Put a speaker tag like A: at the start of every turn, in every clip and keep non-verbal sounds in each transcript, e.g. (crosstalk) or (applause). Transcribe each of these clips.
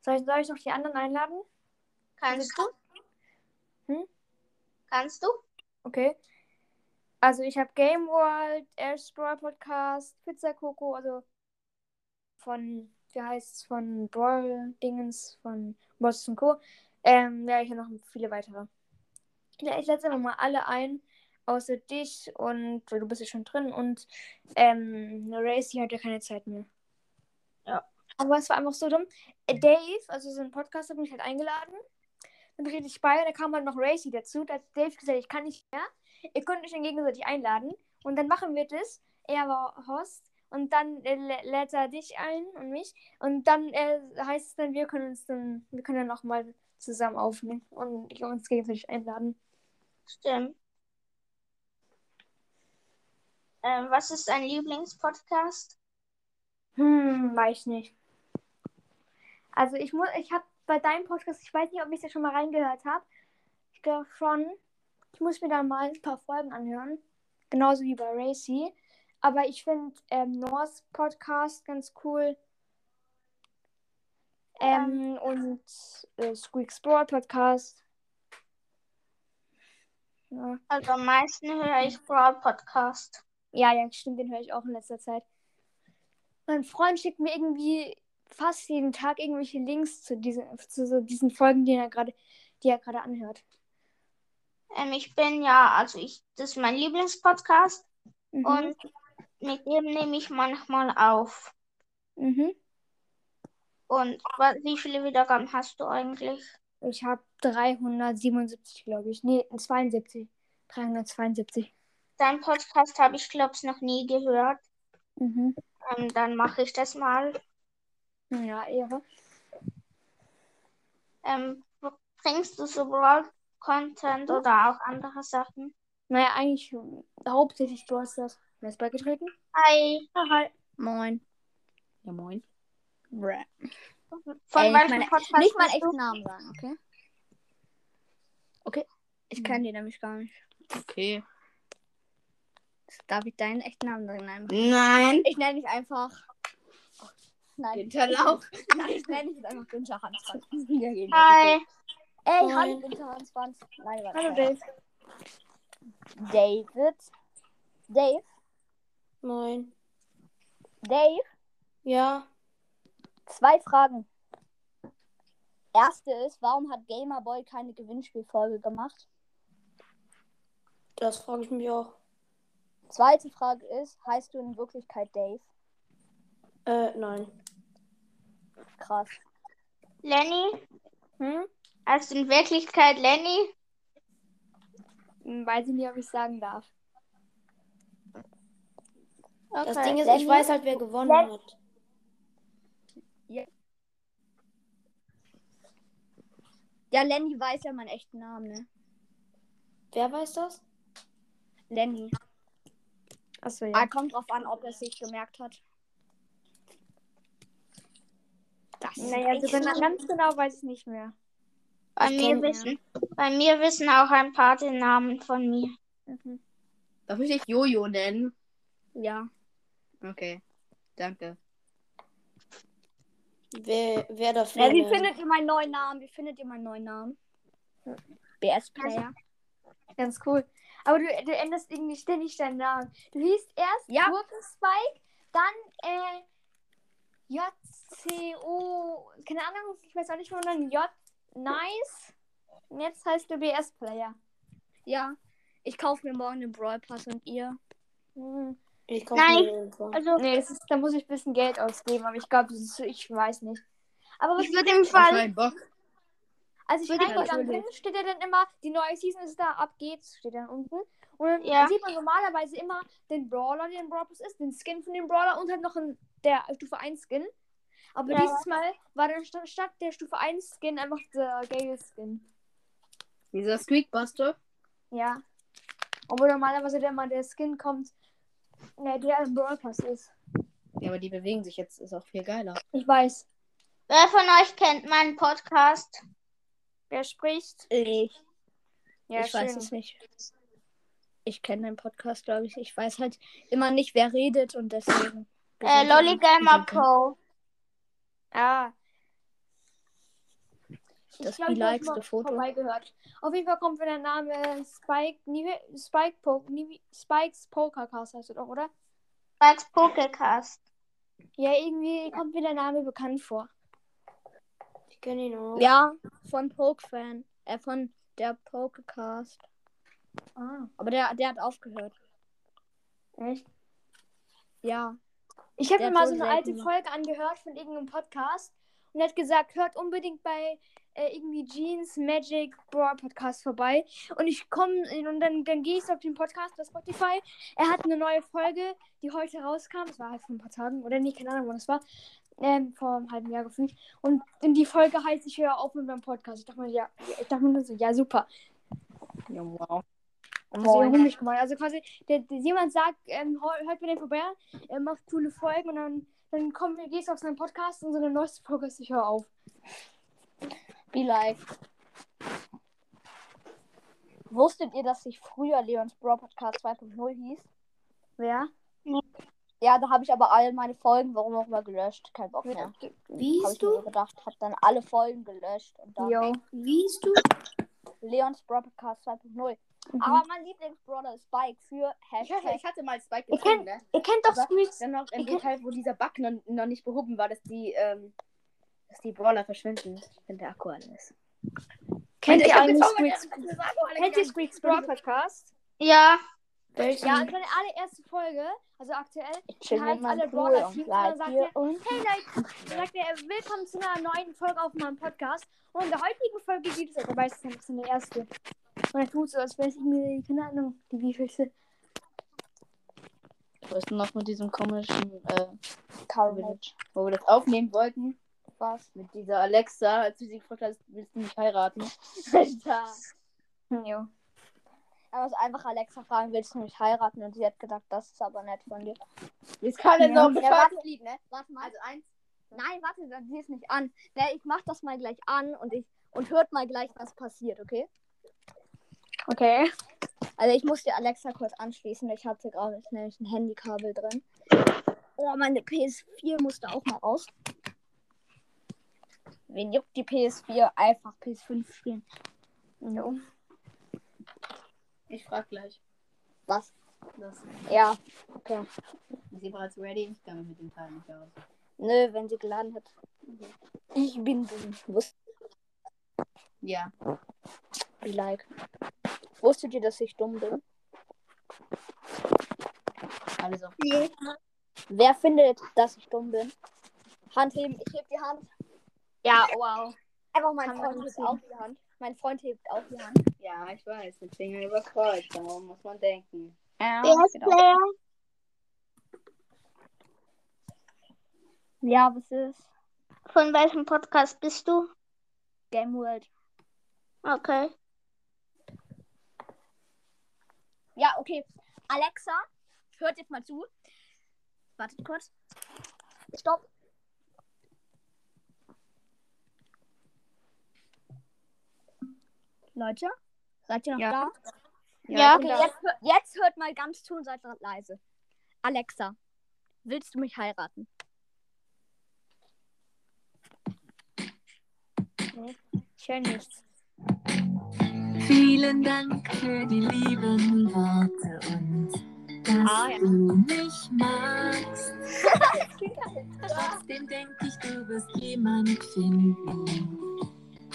A: Soll ich, soll ich noch die anderen einladen?
B: Kannst du?
A: Hm?
B: Kannst du?
A: Okay. Also ich habe Game World, Ash Brawl Podcast, Pizza Coco, also von, wie heißt es, von Brawl Dingens, von Boss und Co. Ähm, ja, ich habe noch viele weitere. Ja, ich setze einfach mal alle ein, außer dich und du bist ja schon drin und ähm, Racy hat ja keine Zeit mehr.
B: Ja.
A: Aber es war einfach so dumm. Äh, Dave, also so ein Podcast, hat mich halt eingeladen. Dann rede ich bei, da kam halt noch Racy dazu. Da hat Dave gesagt, ich kann nicht mehr. Ihr könnt euch dann gegenseitig einladen. Und dann machen wir das. Er war Host. Und dann äh, lä- lädt er dich ein und mich. Und dann äh, heißt es dann, wir können uns dann, wir können dann nochmal zusammen aufnehmen und uns gegenseitig einladen.
B: Stimmt. Ähm, was ist dein Lieblingspodcast?
A: Hm, weiß nicht. Also ich muss, ich habe bei deinem Podcast, ich weiß nicht, ob ich da schon mal reingehört habe. Ich glaube schon. Ich muss mir da mal ein paar Folgen anhören. Genauso wie bei Racy. Aber ich finde ähm, North Podcast ganz cool. Ähm, und äh, Squeaks Brawl Podcast. Ja.
B: Also am meisten höre ich Brawl Podcast.
A: Ja, ja, stimmt, den höre ich auch in letzter Zeit. Mein Freund schickt mir irgendwie fast jeden Tag irgendwelche Links zu diesen, zu so diesen Folgen, die er gerade, die er gerade anhört.
B: Ähm, ich bin ja, also ich, das ist mein Lieblingspodcast
A: Mhm.
B: und mit dem nehme ich manchmal auf.
A: mhm.
B: Und wie viele Wiedergaben hast du eigentlich?
A: Ich habe 377, glaube ich. Nee, 72. 372.
B: Dein Podcast habe ich, glaube ich, noch nie gehört.
A: Mhm.
B: Ähm, dann mache ich das mal.
A: Ja, Ehre.
B: Ähm, bringst du so Brawl-Content oder auch andere Sachen?
A: Naja, eigentlich hm, hauptsächlich du hast das. Wer ist beigetreten?
B: Hi.
A: Ah, hi.
C: Moin. Ja, moin. Bräh.
B: Von
C: Ey, nicht
B: welchem
C: meine-
B: Podcast
C: Nicht mal
B: bist
C: echten? Namen sagen, okay? Okay. Ich
A: Hm.
C: kenne die nämlich gar nicht.
D: Okay.
C: Darf ich deinen echten Namen sagen? Nein.
D: Nein.
C: Ich nenne dich einfach. Nein.
D: Hinterlauch. (laughs)
C: Nein, ich nenne dich jetzt einfach Günther (laughs) geht
B: Hi.
C: Ey, hallo Günther Hansfand. Nein, warte.
A: Hallo, Dave.
C: David. Dave.
D: Moin.
C: Dave.
D: Ja.
C: Zwei Fragen. Erste ist, warum hat Gamerboy keine Gewinnspielfolge gemacht?
D: Das frage ich mich auch.
C: Zweite Frage ist, heißt du in Wirklichkeit Dave?
D: Äh, nein.
C: Krass.
B: Lenny?
A: Hm?
B: Also in Wirklichkeit Lenny?
A: Hm, Weiß ich nicht, ob ich sagen darf.
B: Okay.
D: Das Ding ist,
C: Lenny?
D: ich weiß halt, wer gewonnen
C: Len-
D: hat.
C: Ja, Lenny weiß ja meinen echten Namen, ne?
D: Wer weiß das?
C: Lenny.
A: Achso,
C: Ah,
A: ja.
C: kommt drauf an, ob er es sich gemerkt hat. Das
A: Naja, also genau, ganz genau weiß ich nicht mehr.
B: bei, mir wissen, bei mir wissen auch ein paar den Namen von mir.
A: Mhm.
D: Darf ich dich Jojo nennen?
C: Ja.
D: Okay. Danke. Wer, wer dafür?
C: ja. Wie findet ihr meinen neuen Namen? Wie findet ihr meinen neuen Namen? BS-Player.
A: Ganz cool. Aber du, du änderst irgendwie ständig deinen Namen. Du hießt erst
C: Ja.
A: Gurkenspike, dann äh, JCO, keine Ahnung, ich weiß auch nicht mehr, dann J Nice. Und jetzt heißt du BS Player.
C: Ja. Ich kaufe mir morgen den Brawl Pass und ihr.
A: Hm.
D: Ich kaufe
B: Nein.
D: mir.
B: Also
A: Nee, das ist, da muss ich ein bisschen Geld ausgeben, aber ich glaube, das ist, ich weiß nicht. Aber was
B: ich würde im Fall.
A: Also ich
C: natürlich.
A: drin, steht ja dann immer, die neue Season ist da, ab geht's, steht dann unten. Und dann
B: Ja.
A: sieht man normalerweise immer den Brawler, der im Brawl Pass ist, den Skin von dem Brawler und halt noch ein, der Stufe 1 Skin. Aber
B: Ja.
A: dieses Mal war dann statt, statt der Stufe 1 Skin einfach der Gale Skin.
D: Dieser Squeakbuster.
A: Ja. Obwohl normalerweise der mal der Skin kommt, ne, der im Brawl Pass ist.
D: Ja, aber die bewegen sich jetzt, ist auch viel geiler.
A: Ich weiß.
B: wer von euch kennt meinen Podcast?
A: Wer spricht?
C: Ich.
A: Ja,
C: ich weiß
A: schön.
C: es nicht. Ich kenne den Podcast, glaube ich. Ich weiß halt immer nicht, wer redet und deswegen.
B: Äh, Lolly Gamer Pro.
A: Ah.
C: Das
A: glaub, ich hab
C: belikeste
A: mal
C: Foto.
A: Vorbeigehört. Auf jeden Fall kommt mir der Name Spike, nie, Spike Poke, nie, Spikes Pokercast heißt es doch, oder?
B: Als Pokécast.
A: Ja, irgendwie kommt mir der Name bekannt vor.
D: Ich kenne ihn auch.
C: Ja, von Pokefan. Äh, von der Pokecast.
A: Ah,
C: Aber der, der hat aufgehört.
A: echt?
C: Ja.
A: Ich habe mir mal so eine alte
C: selten-
A: Folge angehört von irgendeinem Podcast und er hat gesagt, hört unbedingt bei äh, irgendwie Jeans Magic Brawl Podcast vorbei. Und ich komme und dann, dann gehe ich auf den Podcast bei Spotify. Er hat eine neue Folge, die heute rauskam. Das war halt vor ein paar Tagen oder nicht, keine Ahnung, wann das war. Ähm, vor einem halben Jahr gefühlt. Und in die Folge heißt ich höre auf mit meinem Podcast. Ich dachte mir, ja, ich dachte mir nur so, ja, super.
D: Ja, wow.
A: Also, ja, mich gemacht. also quasi, der, der, jemand sagt, ähm, hör- hört mir den vorbei, er macht coole Folgen und dann, dann komm, gehst du auf seinen Podcast und so eine neueste Folge ist, ich höre auf.
C: Be like. Wusstet ihr, dass sich früher Leons Brawl Podcast 2.0 hieß?
A: Wer?
C: Ja, da habe ich aber all meine Folgen, warum auch immer, gelöscht. Kein Bock mehr.
D: Wie
C: Habe
D: hieß
C: ich mir
D: du?
C: so gedacht. Hab dann alle Folgen gelöscht. Und dann
A: Jo.
D: Wie hieß du?
C: Leons Brawl Podcast 2.0.
A: Mhm.
C: Aber mein Lieblingsbrawler ist Spike für
D: Ich hatte,
C: Hashtag.
D: ich hatte mal Spike
A: Ich
D: gefunden, ne?
A: Ihr kennt doch Squeaks.
D: Dann noch im Detail, wo dieser Bug noch, noch nicht behoben war, dass die, ähm, dass die Brawler verschwinden, wenn der Akku alle ist.
A: Kennt
D: Ich
A: ihr eigentlich Squeaks?
D: das
A: Kennt ihr. Squeaks Brawl Podcast?
B: Ja,
D: Welchen?
A: Ja, und seine allererste Folge, also aktuell,
C: Ich chill
A: heißt
C: mit meinem
A: alle Brawler
C: und
A: Teams und dann sagt er, hey Leute, sagt er, willkommen zu einer neuen Folge auf meinem Podcast. Und in der heutigen Folge geht es, er weiß es nicht, das ist eine erste. Und er tut so, als wäre es irgendwie, keine Ahnung, die wievielte.
D: Was ist denn noch mit diesem komischen, äh,
C: Carnage.
D: wo wir das aufnehmen wollten?
C: Was?
D: Mit dieser Alexa, als du sie gefragt hast, willst du mich heiraten? (laughs) Alter.
A: Jo.
C: Er muss einfach Alexa fragen, willst du mich heiraten? Und sie hat gedacht, das ist aber nett von dir.
D: Jetzt kann er
A: Ja.
D: so ein
C: Ja, warte.
D: Lied, ne?
C: Warte mal.
D: Also eins.
C: Nein, warte, dann sieh es nicht an. Ne, ich mach das mal gleich an und ich und hört mal gleich, was passiert, okay?
A: Okay.
C: Also ich muss die Alexa kurz anschließen. Ich hatte gerade nämlich ein Handykabel drin. Oh, meine PS4 musste auch mal raus. Wen juckt die PS4? Einfach PS5 spielen.
A: Jo.
D: Ich frag gleich.
C: Was?
D: Das.
C: Ja, okay.
D: Ist sie bereits ready? Ich kann mit dem Teil nicht aus.
C: Nö, wenn sie geladen hat. Ich bin dumm. Wusst
D: Ja.
C: wie like. Wusstet ihr, dass ich dumm bin?
D: Auf.
B: nee.
C: Wer findet, dass ich dumm bin? Hand heben. Ich heb die Hand.
A: Ja, wow.
C: Einfach mein
A: Kann
C: Freund hebt auch die Hand. Mein Freund hebt auch die Hand.
D: Ja, ich weiß. Mit Finger über Kreuz. Darum muss man denken.
C: Ja, genau. Ja, was ist?
B: Von welchem Podcast bist du?
C: Game World.
B: Okay.
C: Ja, okay. Alexa, hört jetzt mal zu. Wartet kurz. Stopp. Leute, seid ihr noch
D: Ja.
C: da?
B: Ja.
C: Okay, jetzt, jetzt hört mal ganz zu und seid leise. Alexa, willst du mich heiraten?
A: Ich höre nichts.
E: Vielen Dank für die lieben Worte und dass
C: Ah, ja.
E: du mich magst. (laughs) Trotzdem denke ich, du wirst jemand finden,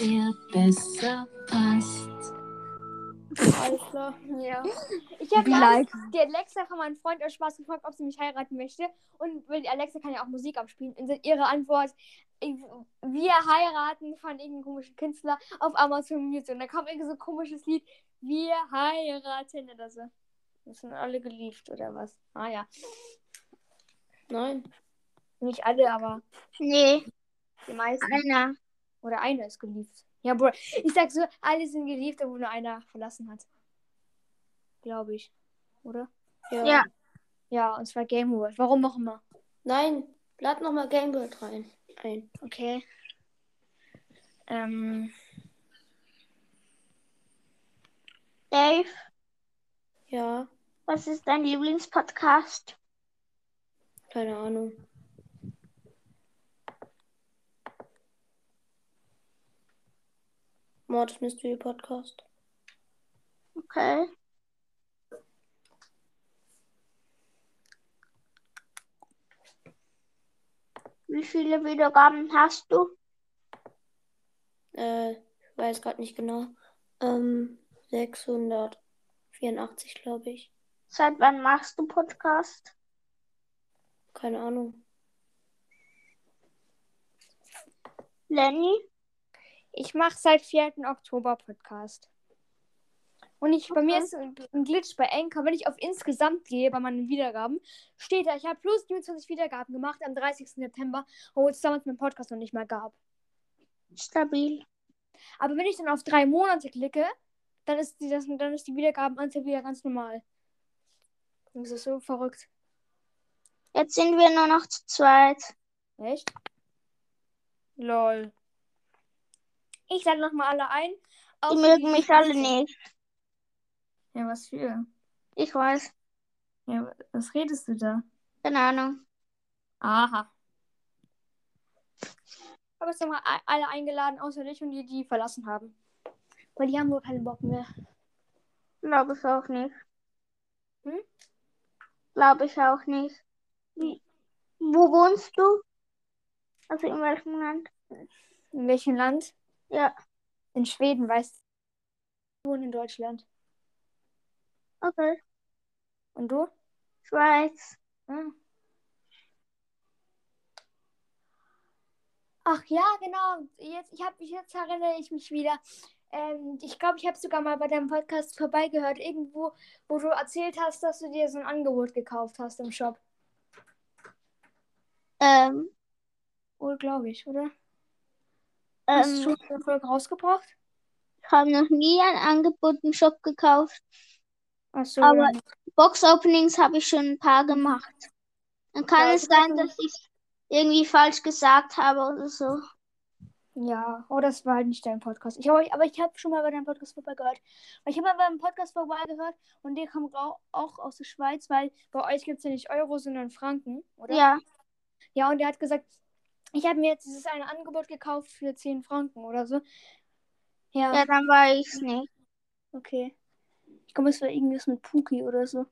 E: der besser passt.
D: Alles klar.
A: Ja. Ich habe
C: like.
A: die Alexa von meinem Freund aus Spaß gefragt, ob sie mich heiraten möchte. Und weil die Alexa kann ja auch Musik abspielen. Und ihre Antwort, wir heiraten von irgendeinem komischen Künstler auf Amazon Music. Und da kam irgendwie so ein komisches Lied, wir heiraten oder so. Das sind alle geliebt oder was? Ah ja.
D: Nein.
A: Nicht alle, aber
B: Nee,
A: die meisten.
B: einer.
A: Oder einer ist geliebt. Ja, Bro. Ich sag so, alle sind geliebt, obwohl nur einer verlassen hat. Glaube ich. Oder?
B: Ja.
A: Ja, und zwar Game World. Warum auch immer.
D: Nein. Lad nochmal Gamebird rein. Ein.
A: Okay. Ähm,
B: Dave,
D: Ja.
B: was ist dein Lieblingspodcast?
D: Keine Ahnung.
F: Mortis Mystery Podcast.
B: Okay. Wie viele Wiedergaben hast du?
F: Äh, ich weiß gerade nicht genau. Ähm, 684, glaube ich.
B: Seit wann machst du Podcast?
F: Keine Ahnung.
B: Lenny?
A: Ich mache seit 4. Oktober Podcast. Und ich, bei mir ist ein Glitch bei Anchor, wenn ich auf insgesamt gehe bei meinen Wiedergaben, steht da, ich habe plus 27 Wiedergaben gemacht am 30. September, obwohl es damals meinen Podcast noch nicht mal gab.
B: Stabil.
A: Aber wenn ich dann auf drei Monate klicke, dann ist die, das, dann ist die Wiedergabenanzahl wieder ganz normal. Das ist so verrückt.
B: Jetzt sind wir nur noch zu zweit.
A: Echt? Lol. Ich lade nochmal alle ein.
B: Die mögen mich alle nicht.
A: Ja, was für?
B: Ich weiß.
A: Ja, was redest du da?
B: Keine Ahnung.
A: Aha. Aber jetzt a- alle eingeladen, außer dich und die, die verlassen haben. Weil die haben wohl keinen Bock mehr.
B: Glaube ich auch nicht.
A: Hm?
B: Glaube ich auch nicht. Wie? Wo wohnst du? Also in welchem Land?
A: In welchem Land?
B: Ja.
A: In Schweden, weißt du. Ich wohne in Deutschland.
B: Okay.
A: Und du?
B: Schweiz.
A: Hm. Ach ja, genau. Jetzt, ich hab, jetzt erinnere ich mich wieder. Ähm, ich glaube, ich habe sogar mal bei deinem Podcast vorbeigehört, irgendwo, wo du erzählt hast, dass du dir so ein Angebot gekauft hast im Shop.
B: Ähm,
A: Wohl, glaube ich, oder? Hast du
B: ähm,
A: schon eine Folge rausgebracht?
B: ich habe noch nie ein Angebot im Shop gekauft.
A: Ach so.
B: Aber Box-Openings habe ich schon ein paar gemacht. Dann kann
A: Ja,
B: es sein, dass ich irgendwie falsch gesagt habe oder so.
A: Ja, oh, das war halt nicht dein Podcast. Ich, aber ich, aber ich habe schon mal bei deinem Podcast vorbeigehört. Weil Ich habe mal beim Podcast vorbeigehört und der kommt auch, auch aus der Schweiz, weil bei euch gibt es ja nicht Euro, sondern Franken, oder?
B: Ja,
A: Ja, und der hat gesagt, ich habe mir jetzt dieses eine Angebot gekauft für 10 Franken oder so. Ja,
B: ja, dann war ich es nicht.
A: okay. Ich glaube, es war irgendwas mit Puki oder so.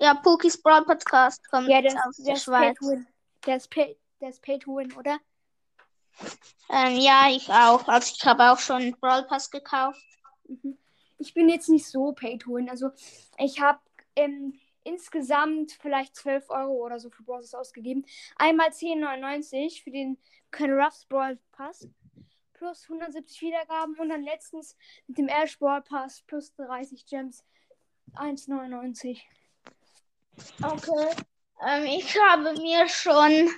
B: Ja, Pookies Brawl Podcast kommt
A: Ja, der,
B: aus der Schweiz.
A: Der ist Pay, der ist Pay to Win, oder?
B: Ähm, ja, ich auch. Also ich habe auch schon einen Brawl Pass gekauft.
A: Mhm. Ich bin jetzt nicht so Pay to Win. Also ich habe ähm, insgesamt vielleicht 12 Euro oder so für Brawlers ausgegeben. Einmal 10,99 für den Ruffs Brawl Pass. Plus 170 Wiedergaben und dann letztens mit dem Ash Brawl Pass plus 30 Gems 1,99.
B: Okay. Ähm, ich habe mir schon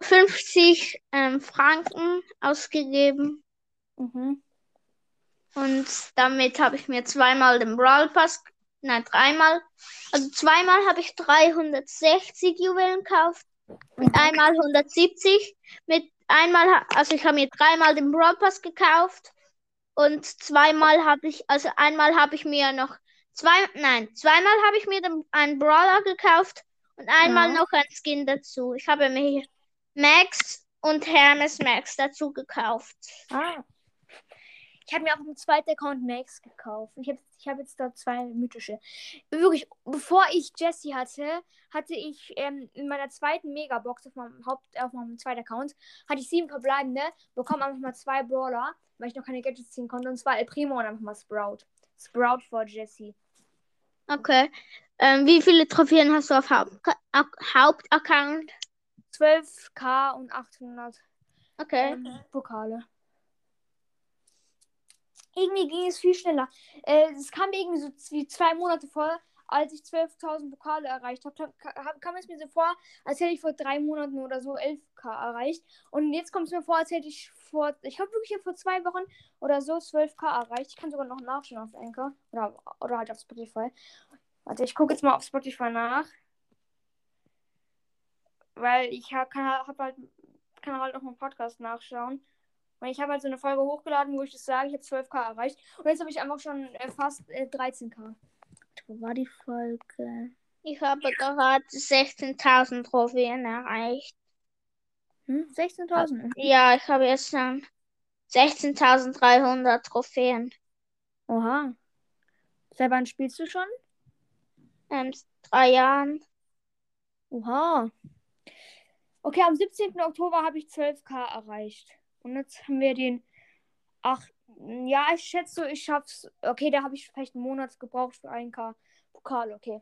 B: 50 ähm, Franken ausgegeben
A: Mhm.
B: und damit habe ich mir zweimal den Brawl Pass, nein, dreimal, also zweimal habe ich 360 Juwelen gekauft und einmal 170. Mit einmal, also ich habe mir dreimal den Brawl Pass gekauft und zweimal habe ich, also einmal habe ich mir noch zwei, nein, zweimal habe ich mir den, einen Brawler gekauft und einmal
A: Ja.
B: noch ein Skin dazu. Ich habe mir Max und Hermes Max dazu gekauft.
A: Ah. Ich habe mir auf dem zweiten Account Max gekauft. Ich habe ich hab jetzt da zwei mythische. Wirklich, bevor ich Jessie hatte, hatte ich ähm, in meiner zweiten Megabox auf meinem Haupt, auf meinem zweiten Account, hatte ich sieben verbleibende, bekomme einfach mal zwei Brawler, weil ich noch keine Gadgets ziehen konnte, und zwar El Primo und einfach mal Sprout. Sprout vor Jessie.
B: Okay. Ähm, wie viele Trophäen hast du auf Haupt Hauptaccount?
A: 12k und 800
B: Okay.
A: ähm, Pokale. Irgendwie ging es viel schneller. Äh, es kam mir irgendwie so wie zwei Monate vor, als ich 12.000 Pokale erreicht habe. Kam, kam es mir so vor, als hätte ich vor drei Monaten oder so 11k erreicht. Und jetzt kommt es mir vor, als hätte ich vor, ich habe wirklich vor zwei Wochen oder so 12k erreicht. Ich kann sogar noch nachschauen auf Anchor oder, oder halt auf Spotify. Warte, ich gucke jetzt mal auf Spotify nach. Weil ich hab, kann, hab halt, kann halt auch meinen Podcast nachschauen. Und ich habe halt so eine Folge hochgeladen, wo ich das sage, ich habe 12k erreicht. Und jetzt habe ich einfach schon äh, fast äh, 13k. Wo war die Folge?
B: Ich habe gerade 16.000 Trophäen erreicht.
A: Hm? 16.000.
B: Ja, ich habe jetzt schon 16.300 Trophäen.
A: Oha. Seit wann spielst du schon?
B: Ähm, drei Jahren.
A: Oha. Okay, am 17. Oktober habe ich 12k erreicht. Und jetzt haben wir den 8. Ja, ich schätze, ich schaff's. Okay, da habe ich vielleicht einen Monat gebraucht für 1k Pokal, okay.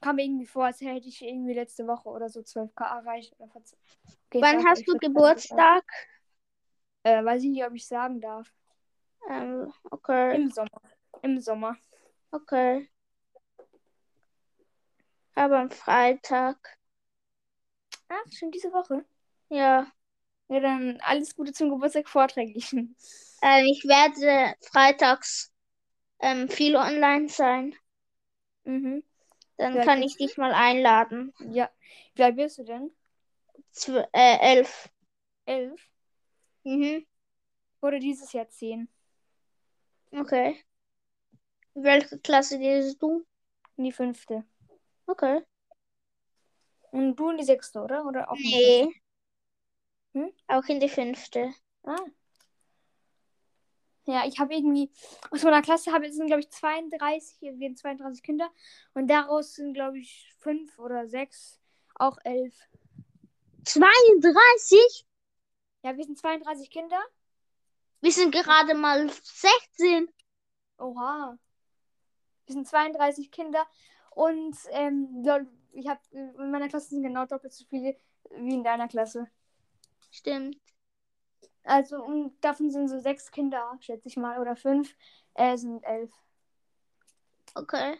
A: Kam mir irgendwie vor, als hätte ich irgendwie letzte Woche oder so 12k erreicht. Oder 14. okay,
B: Wann
A: sag,
B: hast du Geburtstag?
A: Äh, weiß ich nicht, ob ich sagen darf.
B: Ähm, okay,
A: Im Sommer. Im Sommer.
B: okay. Aber am Freitag.
A: Ach, schon diese Woche.
B: Ja.
A: Ja, dann alles Gute zum Geburtstag vorträglich. (laughs)
B: Ähm, ich werde freitags ähm, viel online sein.
A: mhm.
B: Dann
A: Ja,
B: kann ich dich mal einladen.
A: Ja. Wie alt bist du denn?
B: Zw äh, elf.
A: Elf?
B: Mhm.
A: Oder dieses Jahr zehn?
B: Okay. Welche Klasse gehst du?
A: In die fünfte.
B: Okay.
A: Und du in die sechste, oder? Oder auch
B: Nee.
A: Hm?
B: Auch in die fünfte.
A: Ah. Ja, ich habe irgendwie aus meiner Klasse habe sind glaube ich 32, hier werden 32 Kinder und daraus sind glaube ich fünf oder sechs, auch elf.
B: 32?
A: Ja, wir sind 32 Kinder.
B: Wir sind gerade mal 16.
A: Oha. Wir sind 32 Kinder und ähm, ich habe in meiner Klasse sind genau doppelt so viele wie in deiner Klasse.
B: Stimmt.
A: Also und davon sind so sechs Kinder, schätze ich mal, oder fünf, äh, sind elf.
B: Okay.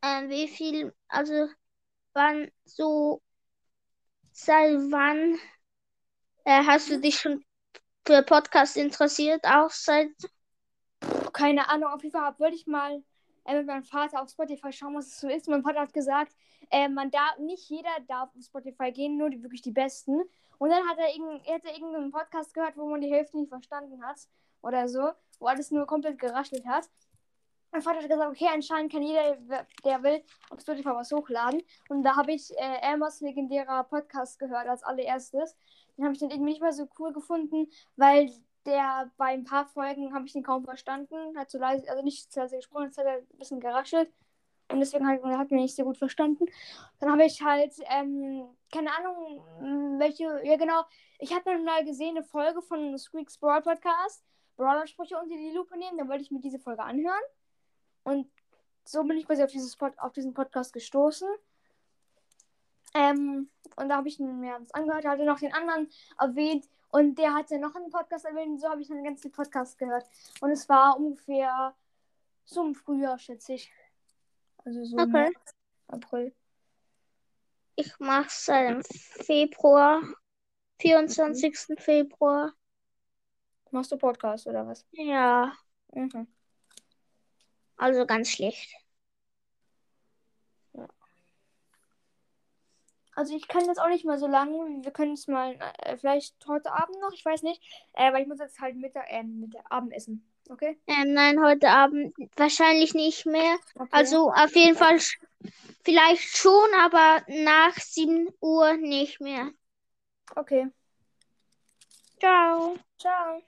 B: Ähm, wie viel, also wann so, seit wann äh, hast du dich schon für Podcast interessiert? Auch seit,
A: keine Ahnung, auf jeden Fall wollte ich mal äh, mit meinem Vater auf Spotify schauen, was es so ist. Mein Vater hat gesagt, äh, man darf, nicht jeder darf auf Spotify gehen, nur die wirklich die Besten. Und dann hat er, er hat irgendeinen Podcast gehört, wo man die Hälfte nicht verstanden hat oder so, wo alles nur komplett geraschelt hat. Mein Vater hat gesagt, okay, anscheinend kann jeder, der will, auf Spotify was hochladen. Und da habe ich äh, Elmers legendärer Podcast gehört als allererstes. Den habe ich dann irgendwie nicht mehr so cool gefunden, weil der bei ein paar Folgen habe ich den kaum verstanden, hat so leise, also nicht zu leise gesprochen, es hat halt ein bisschen geraschelt und deswegen hat, hat mir nicht so gut verstanden. Dann habe ich halt, ähm, keine Ahnung, welche, ja genau, ich hatte mal gesehen eine Folge von Squeaks Brawl Podcast, Brawler-Sprüche unter die Lupe nehmen, dann wollte ich mir diese Folge anhören und so bin ich quasi auf, dieses Pod, auf diesen Podcast gestoßen. Ähm, und da habe ich mir das angehört, hatte noch den anderen erwähnt, und der hatte noch einen Podcast erwähnt und so habe ich dann den ganzen Podcast gehört. Und es war ungefähr so im Frühjahr, schätze ich. Also so
B: Okay.
A: April.
B: ich mache seit dem Februar, 24. Februar.
A: Machst du Podcast oder was?
B: Ja,
A: Mhm.
B: also ganz schlecht.
A: Also ich kann jetzt auch nicht mehr so lange. Wir können es mal äh, vielleicht heute Abend noch, ich weiß nicht. Äh, weil ich muss jetzt halt Mittag, äh, Mittag Abend essen. Okay?
B: Ähm, nein, heute Abend wahrscheinlich nicht mehr.
A: okay.
B: Also auf jeden Fall vielleicht schon, aber nach 7 Uhr nicht mehr.
A: Okay.
B: Ciao.
A: Ciao.